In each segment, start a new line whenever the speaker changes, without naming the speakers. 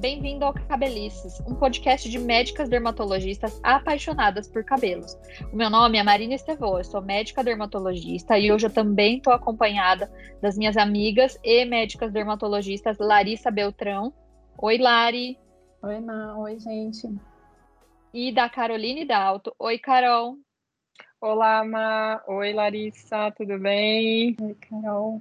bem-vindo ao Cabelices, um podcast de médicas dermatologistas apaixonadas por cabelos. O meu nome é Marina Estevô, eu sou médica dermatologista e hoje eu também estou acompanhada das minhas amigas e médicas dermatologistas Larissa Beltrão. Oi, Lari.
Oi, Ma. Oi, gente.
E da Caroline Dalto. Oi, Carol.
Olá, Ma. Oi, Larissa. Tudo bem?
Oi, Carol.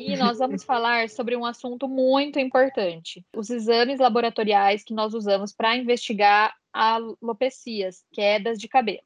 E nós vamos falar sobre um assunto muito importante: os exames laboratoriais que nós usamos para investigar alopecias, quedas de cabelo.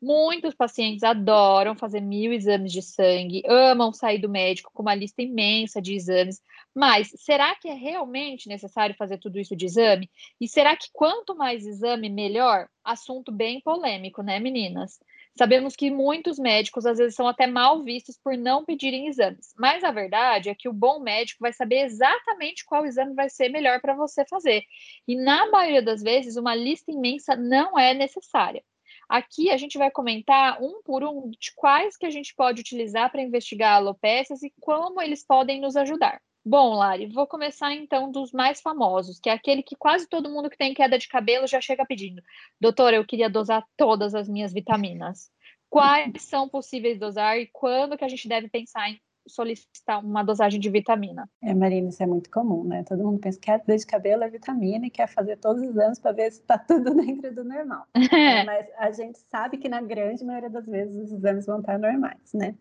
Muitos pacientes adoram fazer mil exames de sangue, amam sair do médico com uma lista imensa de exames, mas será que é realmente necessário fazer tudo isso de exame? E será que quanto mais exame, melhor? Assunto bem polêmico, né, meninas? Sabemos que muitos médicos às vezes são até mal vistos por não pedirem exames, mas a verdade é que o bom médico vai saber exatamente qual exame vai ser melhor para você fazer. E na maioria das vezes, uma lista imensa não é necessária. Aqui a gente vai comentar um por um de quais que a gente pode utilizar para investigar alopécias e como eles podem nos ajudar. Bom, Lari, vou começar então dos mais famosos, que é aquele que quase todo mundo que tem queda de cabelo já chega pedindo. Doutora, eu queria dosar todas as minhas vitaminas. Quais são possíveis dosar e quando que a gente deve pensar em solicitar uma dosagem de vitamina?
É, Marina, isso é muito comum, né? Todo mundo pensa que queda de cabelo é vitamina e quer fazer todos os exames para ver se está tudo dentro do normal. é, mas a gente sabe que na grande maioria das vezes os exames vão estar normais, né?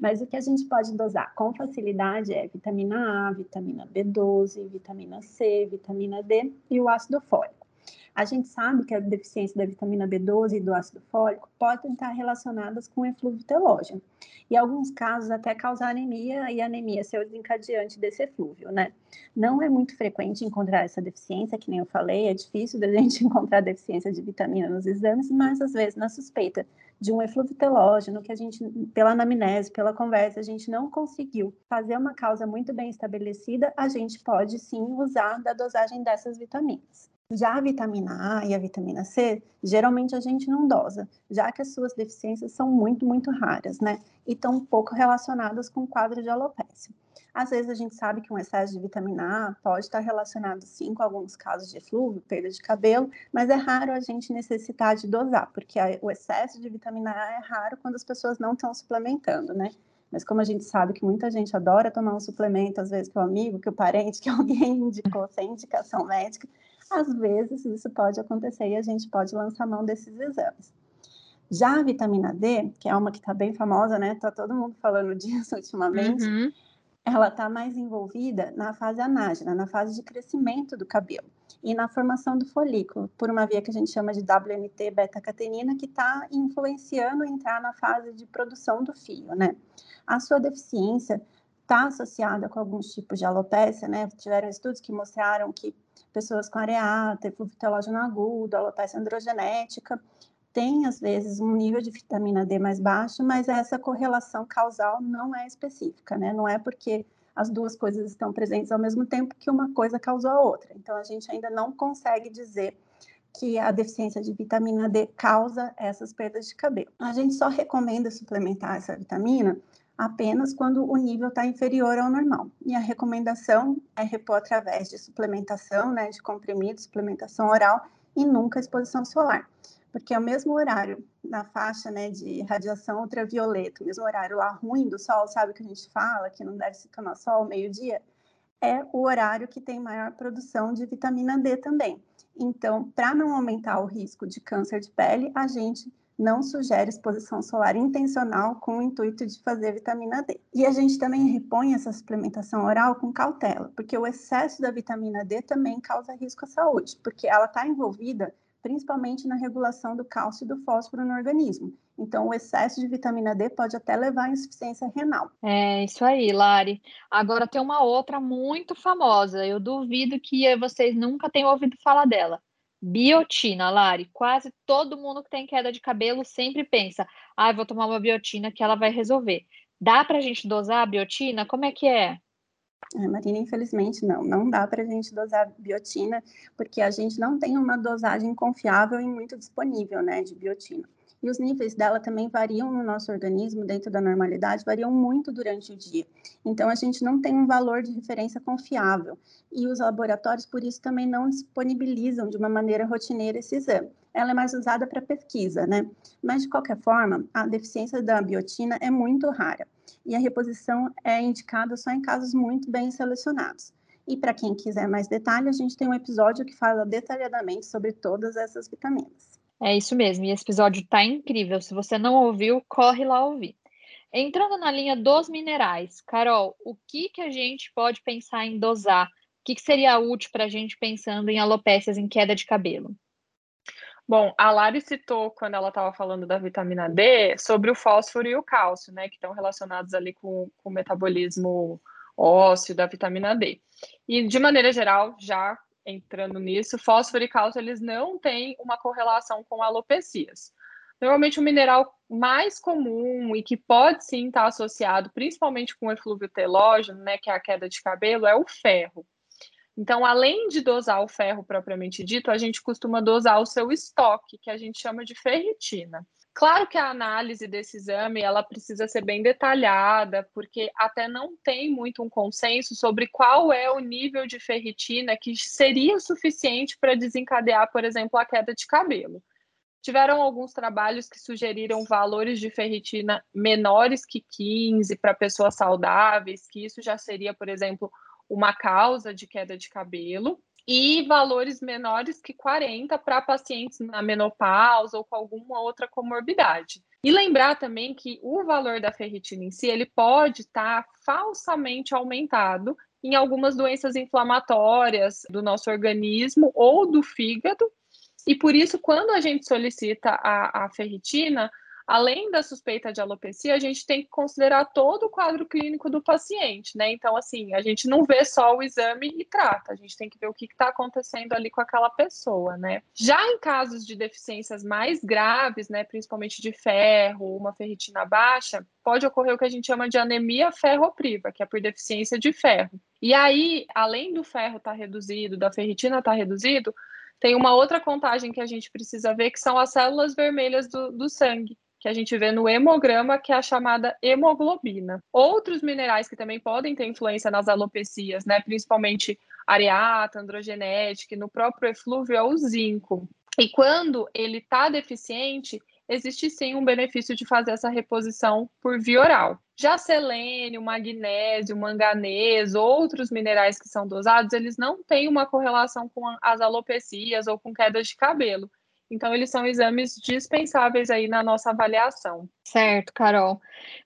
Mas o que a gente pode dosar com facilidade é vitamina A, vitamina B12, vitamina C, vitamina D e o ácido fólico. A gente sabe que a deficiência da vitamina B12 e do ácido fólico podem estar relacionadas com eflúvio telógeno. E alguns casos até causar anemia e anemia ser o desencadeante desse eflúvio, né? Não é muito frequente encontrar essa deficiência, que nem eu falei, é difícil da gente encontrar deficiência de vitamina nos exames, mas às vezes na suspeita de um eflúvio telógeno que a gente, pela anamnese, pela conversa, a gente não conseguiu fazer uma causa muito bem estabelecida, a gente pode sim usar da dosagem dessas vitaminas. Já a vitamina A e a vitamina C, geralmente a gente não dosa, já que as suas deficiências são muito, muito raras, né? E estão pouco relacionadas com o quadro de alopecia. Às vezes a gente sabe que um excesso de vitamina A pode estar relacionado sim com alguns casos de eflúvio, perda de cabelo, mas é raro a gente necessitar de dosar, porque o excesso de vitamina A é raro quando as pessoas não estão suplementando, né? Mas como a gente sabe que muita gente adora tomar um suplemento, às vezes que o amigo, que o parente, que alguém indicou sem indicação médica, às vezes isso pode acontecer e a gente pode lançar mão desses exames. Já a vitamina D, que é uma que está bem famosa, né? Tá todo mundo falando disso ultimamente. Uhum. Ela está mais envolvida na fase anágena, na fase de crescimento do cabelo e na formação do folículo, por uma via que a gente chama de WNT beta-catenina, que está influenciando entrar na fase de produção do fio, né? A sua deficiência está associada com alguns tipos de alopecia, né? Tiveram estudos que mostraram que pessoas com areata, eflúvio telógeno agudo, alopecia androgenética, tem às vezes um nível de vitamina D mais baixo, mas essa correlação causal não é específica, né? Não é porque as duas coisas estão presentes ao mesmo tempo que uma coisa causou a outra. Então a gente ainda não consegue dizer que a deficiência de vitamina D causa essas perdas de cabelo. A gente só recomenda suplementar essa vitamina apenas quando o nível está inferior ao normal. E a recomendação é repor através de suplementação, né, de comprimidos, suplementação oral e nunca exposição solar. Porque é o mesmo horário na faixa né, de radiação ultravioleta, o mesmo horário lá ruim do sol, sabe que a gente fala que não deve se tomar sol meio-dia? É o horário que tem maior produção de vitamina D também. Então, para não aumentar o risco de câncer de pele, a gente não sugere exposição solar intencional com o intuito de fazer vitamina D. E a gente também repõe essa suplementação oral com cautela, porque o excesso da vitamina D também causa risco à saúde, porque ela está envolvida principalmente na regulação do cálcio e do fósforo no organismo. Então, o excesso de vitamina D pode até levar à insuficiência renal.
É isso aí, Lari. Agora tem uma outra muito famosa. Eu duvido que vocês nunca tenham ouvido falar dela. Biotina, Lari. Quase todo mundo que tem queda de cabelo sempre pensa: ah, vou tomar uma biotina que ela vai resolver. Dá para a gente dosar a biotina? Como é que é?
É, Marina, infelizmente não, não dá para a gente dosar biotina, porque a gente não tem uma dosagem confiável e muito disponível, né, de biotina. E os níveis dela também variam no nosso organismo, dentro da normalidade, variam muito durante o dia. Então, a gente não tem um valor de referência confiável. E os laboratórios, por isso, também não disponibilizam de uma maneira rotineira esse exame. Ela é mais usada para pesquisa, né? Mas, de qualquer forma, a deficiência da biotina é muito rara. E a reposição é indicada só em casos muito bem selecionados. E para quem quiser mais detalhe, a gente tem um episódio que fala detalhadamente sobre todas essas vitaminas.
É isso mesmo, e esse episódio está incrível. Se você não ouviu, corre lá ouvir. Entrando na linha dos minerais, Carol, o que, que a gente pode pensar em dosar? O que, que seria útil para a gente pensando em alopécias em queda de cabelo?
Bom, a Lari citou, quando ela estava falando da vitamina D, sobre o fósforo e o cálcio, né, que estão relacionados ali com, com o metabolismo ósseo da vitamina D. E, de maneira geral, já entrando nisso, fósforo e cálcio eles não têm uma correlação com alopecias. Normalmente o mineral mais comum e que pode sim estar associado, principalmente com o eflúvio telógeno, né, que é a queda de cabelo, é o ferro. Então, além de dosar o ferro propriamente dito, a gente costuma dosar o seu estoque, que a gente chama de ferritina. Claro que a análise desse exame ela precisa ser bem detalhada, porque até não tem muito um consenso sobre qual é o nível de ferritina que seria suficiente para desencadear, por exemplo, a queda de cabelo. Tiveram alguns trabalhos que sugeriram valores de ferritina menores que 15 para pessoas saudáveis, que isso já seria, por exemplo, uma causa de queda de cabelo e valores menores que 40 para pacientes na menopausa ou com alguma outra comorbidade. E lembrar também que o valor da ferritina em si, ele pode estar tá falsamente aumentado em algumas doenças inflamatórias do nosso organismo ou do fígado. E por isso, quando a gente solicita a, a ferritina, além da suspeita de alopecia, a gente tem que considerar todo o quadro clínico do paciente, né? Então, assim, a gente não vê só o exame e trata, a gente tem que ver o que está acontecendo ali com aquela pessoa, né? Já em casos de deficiências mais graves, né, principalmente de ferro, uma ferritina baixa, pode ocorrer o que a gente chama de anemia ferropriva, que é por deficiência de ferro. E aí, além do ferro estar tá reduzido, da ferritina estar tá reduzido, tem uma outra contagem que a gente precisa ver, que são as células vermelhas do, do sangue que a gente vê no hemograma, que é a chamada hemoglobina. Outros minerais que também podem ter influência nas alopecias, né, principalmente areata, androgenética, no próprio eflúvio é o zinco. E quando ele está deficiente, existe sim um benefício de fazer essa reposição por via oral. Já selênio, magnésio, manganês, outros minerais que são dosados, eles não têm uma correlação com as alopecias ou com quedas de cabelo. Então, eles são exames dispensáveis aí na nossa avaliação.
Certo, Carol.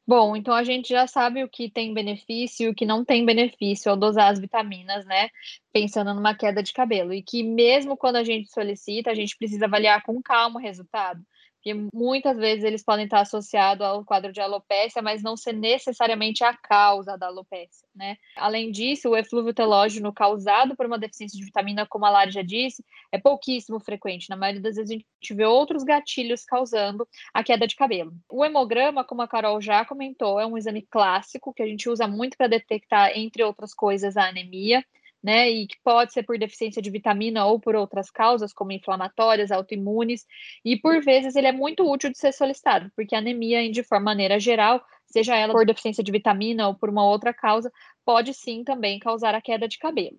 Bom, então a gente já sabe o que tem benefício e o que não tem benefício ao dosar as vitaminas, né? Pensando numa queda de cabelo. E que mesmo quando a gente solicita, a gente precisa avaliar com calma o resultado porque muitas vezes eles podem estar associados ao quadro de alopecia, mas não ser necessariamente a causa da alopecia, né? Além disso, o eflúvio telógeno causado por uma deficiência de vitamina, como a Lara já disse, é pouquíssimo frequente. Na maioria das vezes a gente vê outros gatilhos causando a queda de cabelo. O hemograma, como a Carol já comentou, é um exame clássico que a gente usa muito para detectar, entre outras coisas, a anemia né, e que pode ser por deficiência de vitamina ou por outras causas, como inflamatórias, autoimunes, e por vezes ele é muito útil de ser solicitado, porque a anemia, de forma maneira geral, seja ela por deficiência de vitamina ou por uma outra causa, pode sim também causar a queda de cabelo.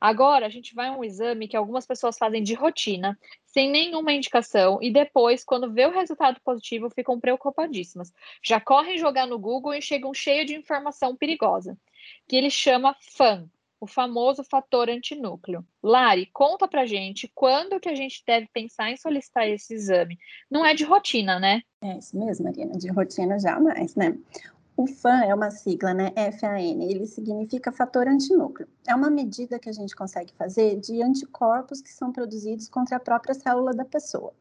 Agora, a gente vai a um exame que algumas pessoas fazem de rotina, sem nenhuma indicação, e depois, quando vê o resultado positivo, ficam preocupadíssimas. Já correm jogar no Google e chegam cheio de informação perigosa, que ele chama FAN, o famoso fator antinúcleo. Lari, conta pra gente quando que a gente deve pensar em solicitar esse exame. Não é de rotina, né?
É isso mesmo, Marina, de rotina jamais, né? O FAN é uma sigla, né? FAN, ele significa fator antinúcleo. É uma medida que a gente consegue fazer de anticorpos que são produzidos contra a própria célula da pessoa.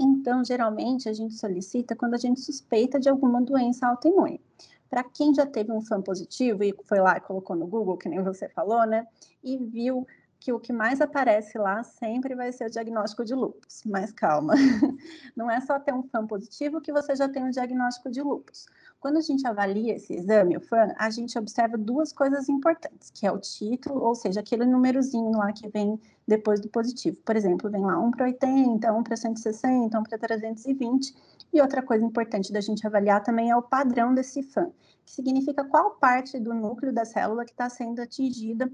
Então, geralmente, a gente solicita quando a gente suspeita de alguma doença autoimune. Para quem já teve um fã positivo e foi lá e colocou no Google, que nem você falou, né? E viu que o que mais aparece lá sempre vai ser o diagnóstico de lúpus. Mas calma, não é só ter um FAM positivo que você já tem um diagnóstico de lúpus. Quando a gente avalia esse exame, o FAM, a gente observa duas coisas importantes, que é o título, ou seja, aquele númerozinho lá que vem depois do positivo. Por exemplo, vem lá 1 para 80, 1 para 160, 1 para 320. E outra coisa importante da gente avaliar também é o padrão desse FAM, que significa qual parte do núcleo da célula que está sendo atingida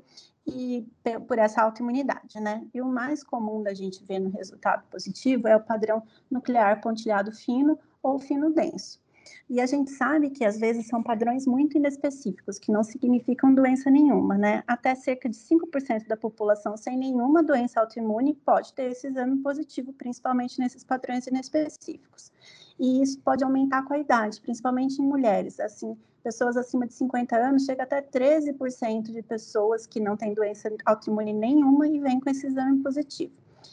e por essa autoimunidade, né? E o mais comum da gente ver no resultado positivo é o padrão nuclear pontilhado fino ou fino denso. E a gente sabe que às vezes são padrões muito inespecíficos, que não significam doença nenhuma, né? Até cerca de 5% da população sem nenhuma doença autoimune pode ter esse exame positivo, principalmente nesses padrões inespecíficos. E isso pode aumentar com a idade, principalmente em mulheres. Assim, pessoas acima de 50 anos, chega até 13% de pessoas que não têm doença autoimune nenhuma e vêm com esse exame positivo.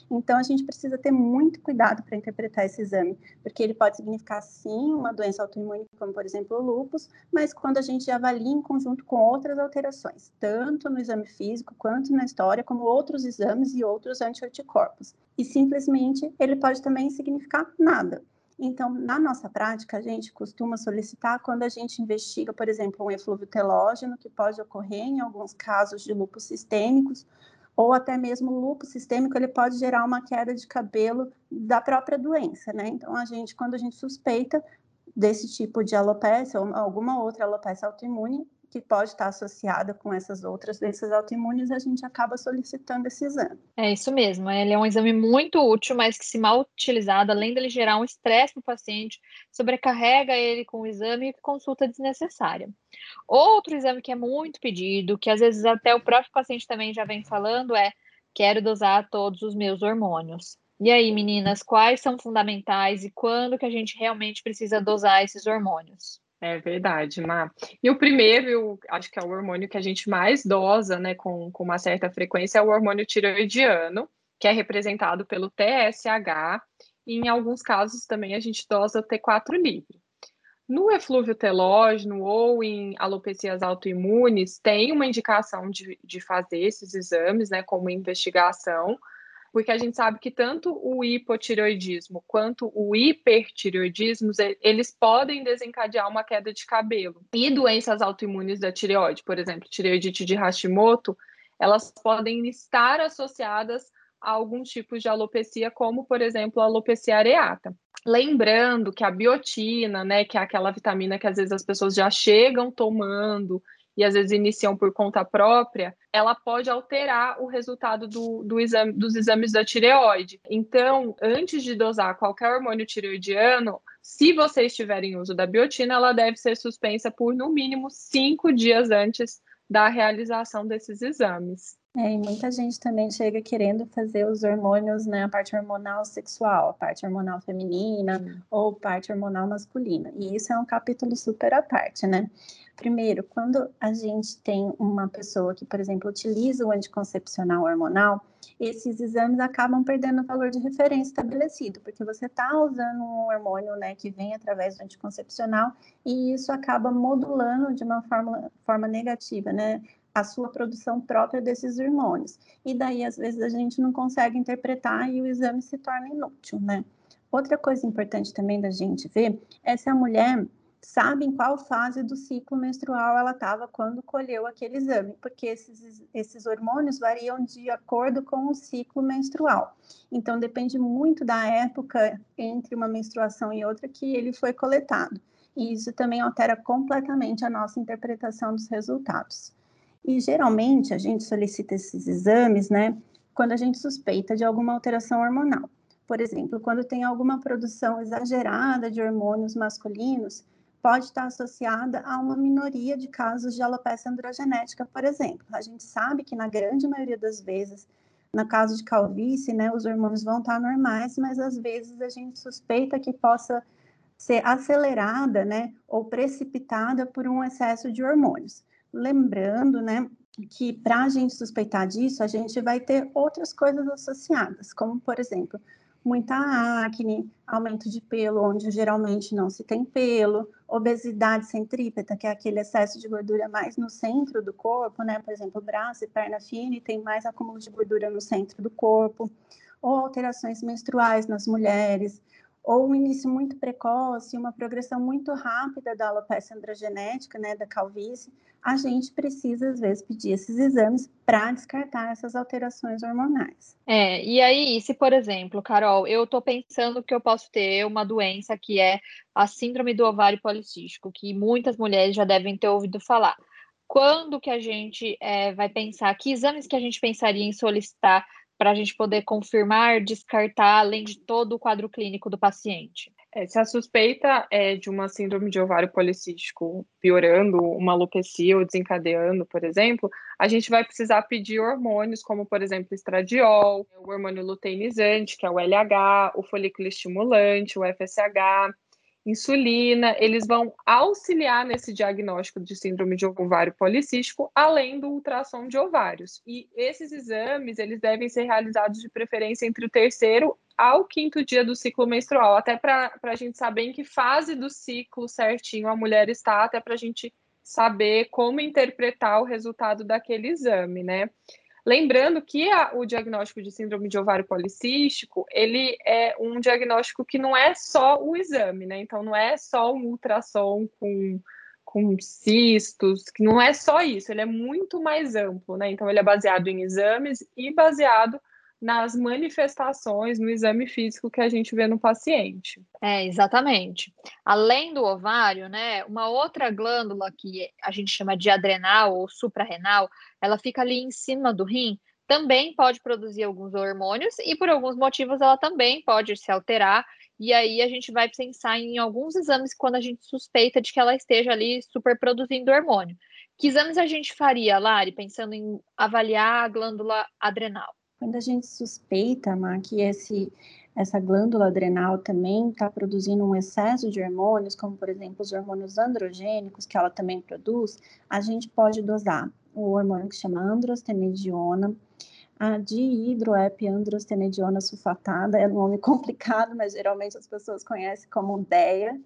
Então, a gente precisa ter muito cuidado para interpretar esse exame, porque ele pode significar, sim, uma doença autoimune, como, por exemplo, o lúpus, mas quando a gente avalia em conjunto com outras alterações, tanto no exame físico, quanto na história, como outros exames e outros anticorpos. E, simplesmente, ele pode também significar nada. Então, na nossa prática, a gente costuma solicitar quando a gente investiga, por exemplo, um eflúvio telógeno, que pode ocorrer em alguns casos de lúpus sistêmicos, ou até mesmo o lúpus sistêmico, ele pode gerar uma queda de cabelo da própria doença, né? Então, a gente, quando a gente suspeita desse tipo de alopecia ou alguma outra alopecia autoimune, que pode estar associada com essas outras doenças autoimunes, a gente acaba solicitando esse exame.
É isso mesmo, ele é um exame muito útil, mas que se mal utilizado, além dele gerar um estresse no paciente, sobrecarrega ele com o exame e consulta desnecessária. Outro exame que é muito pedido, que às vezes até o próprio paciente também já vem falando, é quero dosar todos os meus hormônios. E aí, meninas, quais são fundamentais e quando que a gente realmente precisa dosar esses hormônios?
É verdade, Má. E o primeiro, eu acho que é o hormônio que a gente mais dosa, né, com, com uma certa frequência, é o hormônio tiroidiano, que é representado pelo TSH, e em alguns casos também a gente dosa o T4 livre. No eflúvio telógeno ou em alopecias autoimunes, tem uma indicação de, de fazer esses exames, né, como investigação, porque a gente sabe que tanto o hipotireoidismo quanto o hipertireoidismo, eles podem desencadear uma queda de cabelo. E doenças autoimunes da tireoide, por exemplo, tireoidite de Hashimoto, elas podem estar associadas a algum tipo de alopecia, como, por exemplo, a alopecia areata. Lembrando que a biotina, né, que é aquela vitamina que às vezes as pessoas já chegam tomando e às vezes iniciam por conta própria, ela pode alterar o resultado do, do exame, dos exames da tireoide. Então, antes de dosar qualquer hormônio tireoidiano, se você estiver em uso da biotina, ela deve ser suspensa por no mínimo cinco dias antes da realização desses exames.
É, e muita gente também chega querendo fazer os hormônios, né, a parte hormonal sexual, a parte hormonal feminina hum. ou parte hormonal masculina. E isso é um capítulo super à parte, né? Primeiro, quando a gente tem uma pessoa que, por exemplo, utiliza o anticoncepcional hormonal, esses exames acabam perdendo o valor de referência estabelecido, porque você está usando um hormônio né, que vem através do anticoncepcional e isso acaba modulando de uma forma, forma negativa, né? a sua produção própria desses hormônios. E daí, às vezes, a gente não consegue interpretar e o exame se torna inútil, né? Outra coisa importante também da gente ver é se a mulher sabe em qual fase do ciclo menstrual ela estava quando colheu aquele exame, porque esses, esses hormônios variam de acordo com o ciclo menstrual. Então, depende muito da época entre uma menstruação e outra que ele foi coletado. E isso também altera completamente a nossa interpretação dos resultados. E geralmente a gente solicita esses exames, né, quando a gente suspeita de alguma alteração hormonal. Por exemplo, quando tem alguma produção exagerada de hormônios masculinos, pode estar associada a uma minoria de casos de alopecia androgenética, por exemplo. A gente sabe que na grande maioria das vezes, no caso de calvície, né, os hormônios vão estar normais, mas às vezes a gente suspeita que possa ser acelerada, né, ou precipitada por um excesso de hormônios. Lembrando, né, que para a gente suspeitar disso, a gente vai ter outras coisas associadas, como, por exemplo, muita acne, aumento de pelo onde geralmente não se tem pelo, obesidade centrípeta, que é aquele excesso de gordura mais no centro do corpo, né? Por exemplo, braço e perna fina tem mais acúmulo de gordura no centro do corpo, ou alterações menstruais nas mulheres, ou um início muito precoce, uma progressão muito rápida da alopecia androgenética, né, da calvície, a gente precisa, às vezes, pedir esses exames para descartar essas alterações hormonais.
É, e aí, se, por exemplo, Carol, eu estou pensando que eu posso ter uma doença que é a síndrome do ovário policístico, que muitas mulheres já devem ter ouvido falar. Quando que a gente é, vai pensar, que exames que a gente pensaria em solicitar para a gente poder confirmar, descartar, além de todo o quadro clínico do paciente?
É, se a suspeita é de uma síndrome de ovário policístico piorando, uma alopecia ou desencadeando, por exemplo, a gente vai precisar pedir hormônios, como, por exemplo, estradiol, o hormônio luteinizante, que é o LH, o folículo estimulante, o FSH, insulina, eles vão auxiliar nesse diagnóstico de síndrome de ovário policístico, além do ultrassom de ovários. E esses exames, eles devem ser realizados de preferência entre o terceiro ao quinto dia do ciclo menstrual, até para a gente saber em que fase do ciclo certinho a mulher está, até para a gente saber como interpretar o resultado daquele exame, né? Lembrando que a, o diagnóstico de síndrome de ovário policístico, ele é um diagnóstico que não é só o exame, né? Então, não é só um ultrassom com, com cistos, que não é só isso, ele é muito mais amplo, né? Então, ele é baseado em exames e baseado nas manifestações no exame físico que a gente vê no paciente.
É, exatamente. Além do ovário, né, uma outra glândula que a gente chama de adrenal ou suprarrenal, ela fica ali em cima do rim, também pode produzir alguns hormônios e por alguns motivos ela também pode se alterar. E aí a gente vai pensar em alguns exames quando a gente suspeita de que ela esteja ali superproduzindo hormônio. Que exames a gente faria, Lari, pensando em avaliar a glândula adrenal?
Quando a gente suspeita, que esse, essa glândula adrenal também está produzindo um excesso de hormônios, como por exemplo os hormônios androgênicos, que ela também produz, a gente pode dosar o hormônio que chama androstenediona, a dihidroepiandrostenediona sulfatada, é um nome complicado, mas geralmente as pessoas conhecem como DEA,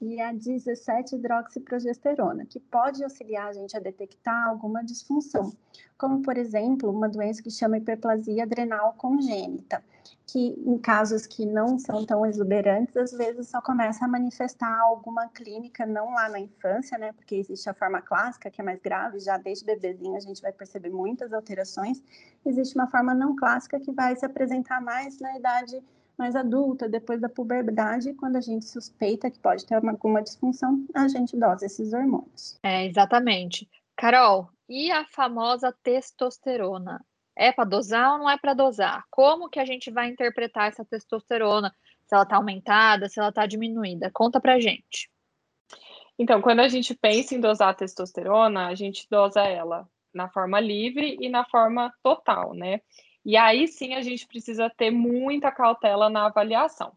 e a 17-hidroxiprogesterona, que pode auxiliar a gente a detectar alguma disfunção, como, por exemplo, uma doença que chama hiperplasia adrenal congênita, que em casos que não são tão exuberantes, às vezes só começa a manifestar alguma clínica, não lá na infância, né, porque existe a forma clássica, que é mais grave, já desde bebezinho a gente vai perceber muitas alterações, existe uma forma não clássica que vai se apresentar mais na idade mais adulta, depois da puberdade, quando a gente suspeita que pode ter uma, alguma disfunção, a gente dosa esses hormônios.
É, exatamente. Carol, e a famosa testosterona? É para dosar ou não é para dosar? Como que a gente vai interpretar essa testosterona? Se ela está aumentada, se ela está diminuída? Conta para gente.
Então, quando a gente pensa em dosar a testosterona, a gente dosa ela na forma livre e na forma total, né? E aí sim a gente precisa ter muita cautela na avaliação.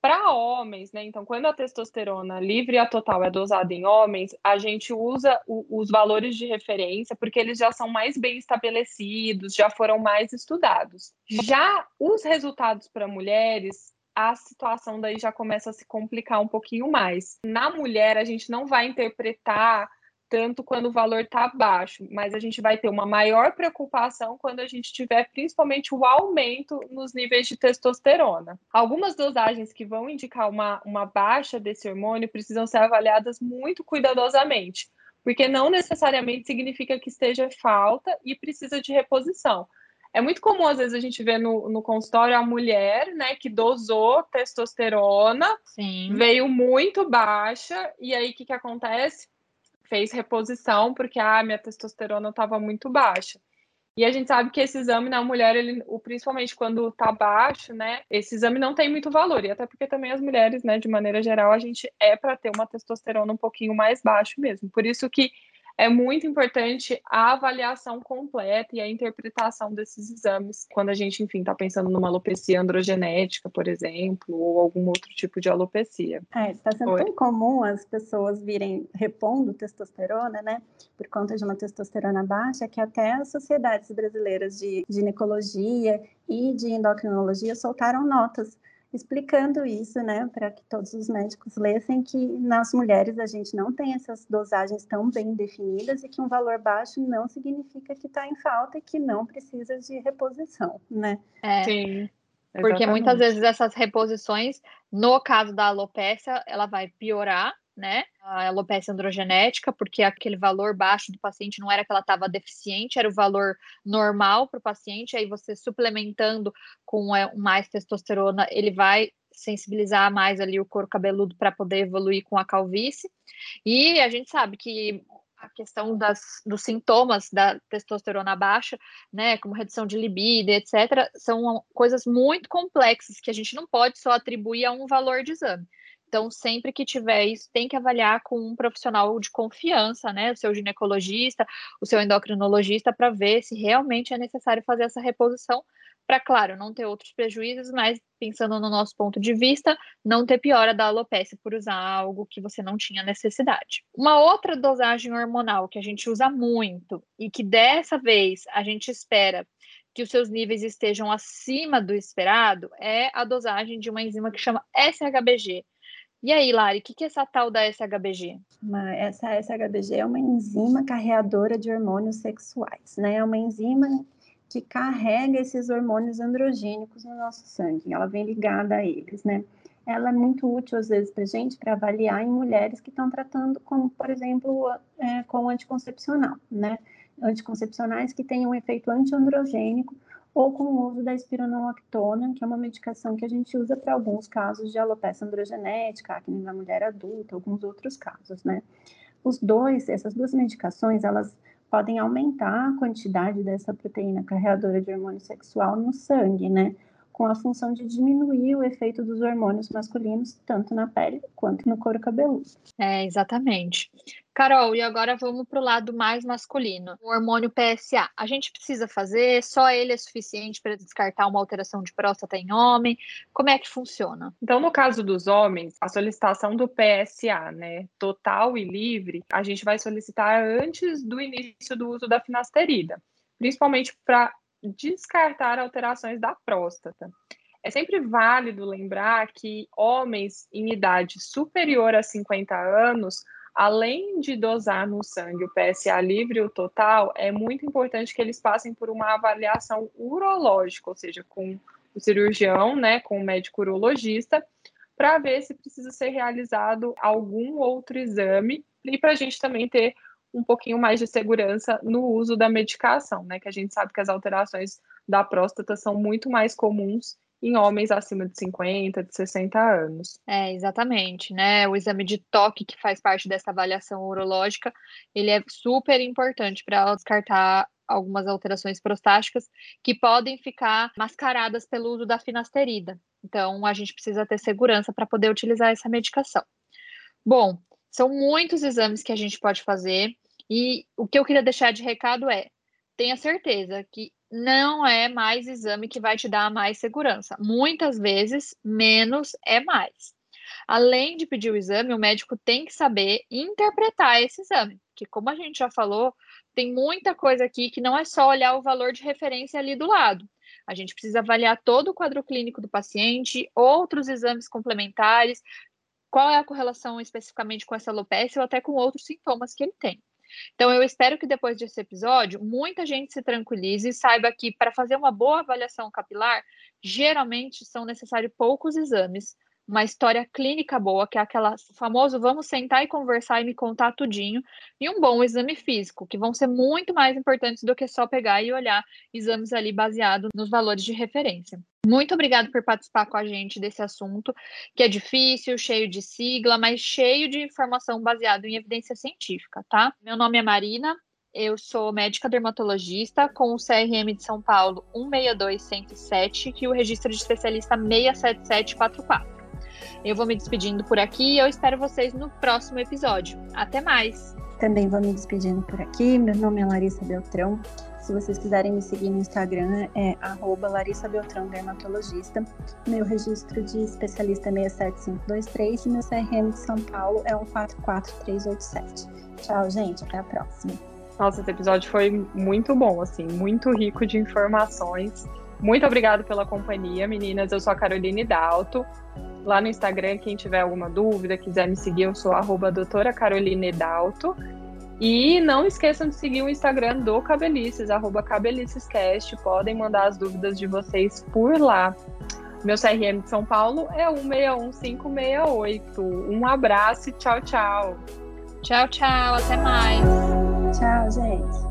Para homens, né? Então, quando a testosterona livre e a total é dosada em homens, a gente usa o, os valores de referência porque eles já são mais bem estabelecidos, já foram mais estudados. Já os resultados para mulheres, a situação daí já começa a se complicar um pouquinho mais. Na mulher, a gente não vai interpretar tanto quando o valor está baixo, mas a gente vai ter uma maior preocupação quando a gente tiver principalmente o aumento nos níveis de testosterona. Algumas dosagens que vão indicar uma, uma baixa desse hormônio precisam ser avaliadas muito cuidadosamente, porque não necessariamente significa que esteja falta e precisa de reposição. É muito comum, às vezes, a gente ver no, no consultório a mulher, né, que dosou testosterona, Sim. veio muito baixa, e aí o que, que acontece? Fez reposição porque a ah, minha testosterona estava muito baixa. E a gente sabe que esse exame na mulher, ele, principalmente quando está baixo, né? Esse exame não tem muito valor. E até porque também as mulheres, né, de maneira geral, a gente é para ter uma testosterona um pouquinho mais baixo mesmo. Por isso que é muito importante a avaliação completa e a interpretação desses exames quando a gente, enfim, está pensando numa alopecia androgenética, por exemplo, ou algum outro tipo de alopecia.
É, está sendo Oi. tão comum as pessoas virem repondo testosterona, né, por conta de uma testosterona baixa, que até as sociedades brasileiras de ginecologia e de endocrinologia soltaram notas explicando isso, né, para que todos os médicos lessem que nas mulheres a gente não tem essas dosagens tão bem definidas e que um valor baixo não significa que está em falta e que não precisa de reposição, né?
É. Sim. Porque muitas vezes essas reposições, no caso da alopécia, ela vai piorar, né? A alopecia androgenética, porque aquele valor baixo do paciente não era que ela estava deficiente, era o valor normal para o paciente. Aí você suplementando com é, mais testosterona, ele vai sensibilizar mais ali o couro cabeludo para poder evoluir com a calvície. E a gente sabe que a questão das, dos sintomas da testosterona baixa, né, como redução de libido, etc., são coisas muito complexas que a gente não pode só atribuir a um valor de exame. Então, sempre que tiver isso, tem que avaliar com um profissional de confiança, né? O seu ginecologista, o seu endocrinologista, para ver se realmente é necessário fazer essa reposição, para, claro, não ter outros prejuízos, mas pensando no nosso ponto de vista, não ter piora da alopecia por usar algo que você não tinha necessidade. Uma outra dosagem hormonal que a gente usa muito e que dessa vez a gente espera que os seus níveis estejam acima do esperado é a dosagem de uma enzima que chama SHBG, e aí, Lari, o que, que é essa tal da SHBG?
Uma, essa SHBG é uma enzima carreadora de hormônios sexuais, né? É uma enzima que carrega esses hormônios androgênicos no nosso sangue, ela vem ligada a eles, né? Ela é muito útil, às vezes, para gente, para avaliar em mulheres que estão tratando, como, por exemplo, é, com anticoncepcional, né? Anticoncepcionais que têm um efeito antiandrogênico, ou com o uso da espironolactona, que é uma medicação que a gente usa para alguns casos de alopecia androgenética, acne na mulher adulta, alguns outros casos, né? Os dois, essas duas medicações, elas podem aumentar a quantidade dessa proteína carreadora de hormônio sexual no sangue, né? Com a função de diminuir o efeito dos hormônios masculinos, tanto na pele quanto no couro cabeludo.
É, exatamente. Carol, e agora vamos para o lado mais masculino. O hormônio PSA. A gente precisa fazer? Só ele é suficiente para descartar uma alteração de próstata em homem? Como é que funciona?
Então, no caso dos homens, a solicitação do PSA, né, total e livre, a gente vai solicitar antes do início do uso da finasterida, principalmente para descartar alterações da próstata. É sempre válido lembrar que homens em idade superior a 50 anos além de dosar no sangue o PSA livre, o total, é muito importante que eles passem por uma avaliação urológica, ou seja, com o cirurgião, né, com o médico urologista, para ver se precisa ser realizado algum outro exame e para a gente também ter um pouquinho mais de segurança no uso da medicação, né? Que a gente sabe que as alterações da próstata são muito mais comuns em homens acima de 50, de 60 anos.
É, exatamente, né? O exame de toque, que faz parte dessa avaliação urológica, ele é super importante para descartar algumas alterações prostáticas que podem ficar mascaradas pelo uso da finasterida. Então, a gente precisa ter segurança para poder utilizar essa medicação. Bom, são muitos exames que a gente pode fazer e o que eu queria deixar de recado é: tenha certeza que não é mais exame que vai te dar mais segurança. Muitas vezes, menos é mais. Além de pedir o exame, o médico tem que saber interpretar esse exame, que como a gente já falou, tem muita coisa aqui que não é só olhar o valor de referência ali do lado. A gente precisa avaliar todo o quadro clínico do paciente, outros exames complementares, qual é a correlação especificamente com essa alopecia ou até com outros sintomas que ele tem. Então, eu espero que depois desse episódio, muita gente se tranquilize e saiba que para fazer uma boa avaliação capilar, geralmente são necessários poucos exames, uma história clínica boa, que é aquela famoso vamos sentar e conversar e me contar tudinho, e um bom exame físico, que vão ser muito mais importantes do que só pegar e olhar exames ali baseados nos valores de referência. Muito obrigada por participar com a gente desse assunto, que é difícil, cheio de sigla, mas cheio de informação baseada em evidência científica, tá? Meu nome é Marina, eu sou médica dermatologista com o CRM de São Paulo 162107 e o registro de especialista 67744. Eu vou me despedindo por aqui e eu espero vocês no próximo episódio. Até mais!
Também vou me despedindo por aqui. Meu nome é Larissa Beltrão. Se vocês quiserem me seguir no Instagram, é Larissa Beltrão Dermatologista. Meu registro de especialista é 67523 e meu CRM de São Paulo é o 44387. Tchau, gente. Até a próxima.
Nossa, esse episódio foi muito bom, assim, muito rico de informações Muito obrigada pela companhia, meninas. Eu sou a Caroline Dalto. Lá no Instagram, quem tiver alguma dúvida, quiser me seguir, eu sou doutora Caroline Dalto. E não esqueçam de seguir o Instagram do Cabelices, arroba cabelicescast. Podem mandar as dúvidas de vocês por lá. Meu CRM de São Paulo é 161568. Um abraço e tchau, tchau.
Tchau, tchau. Até mais.
Tchau, gente.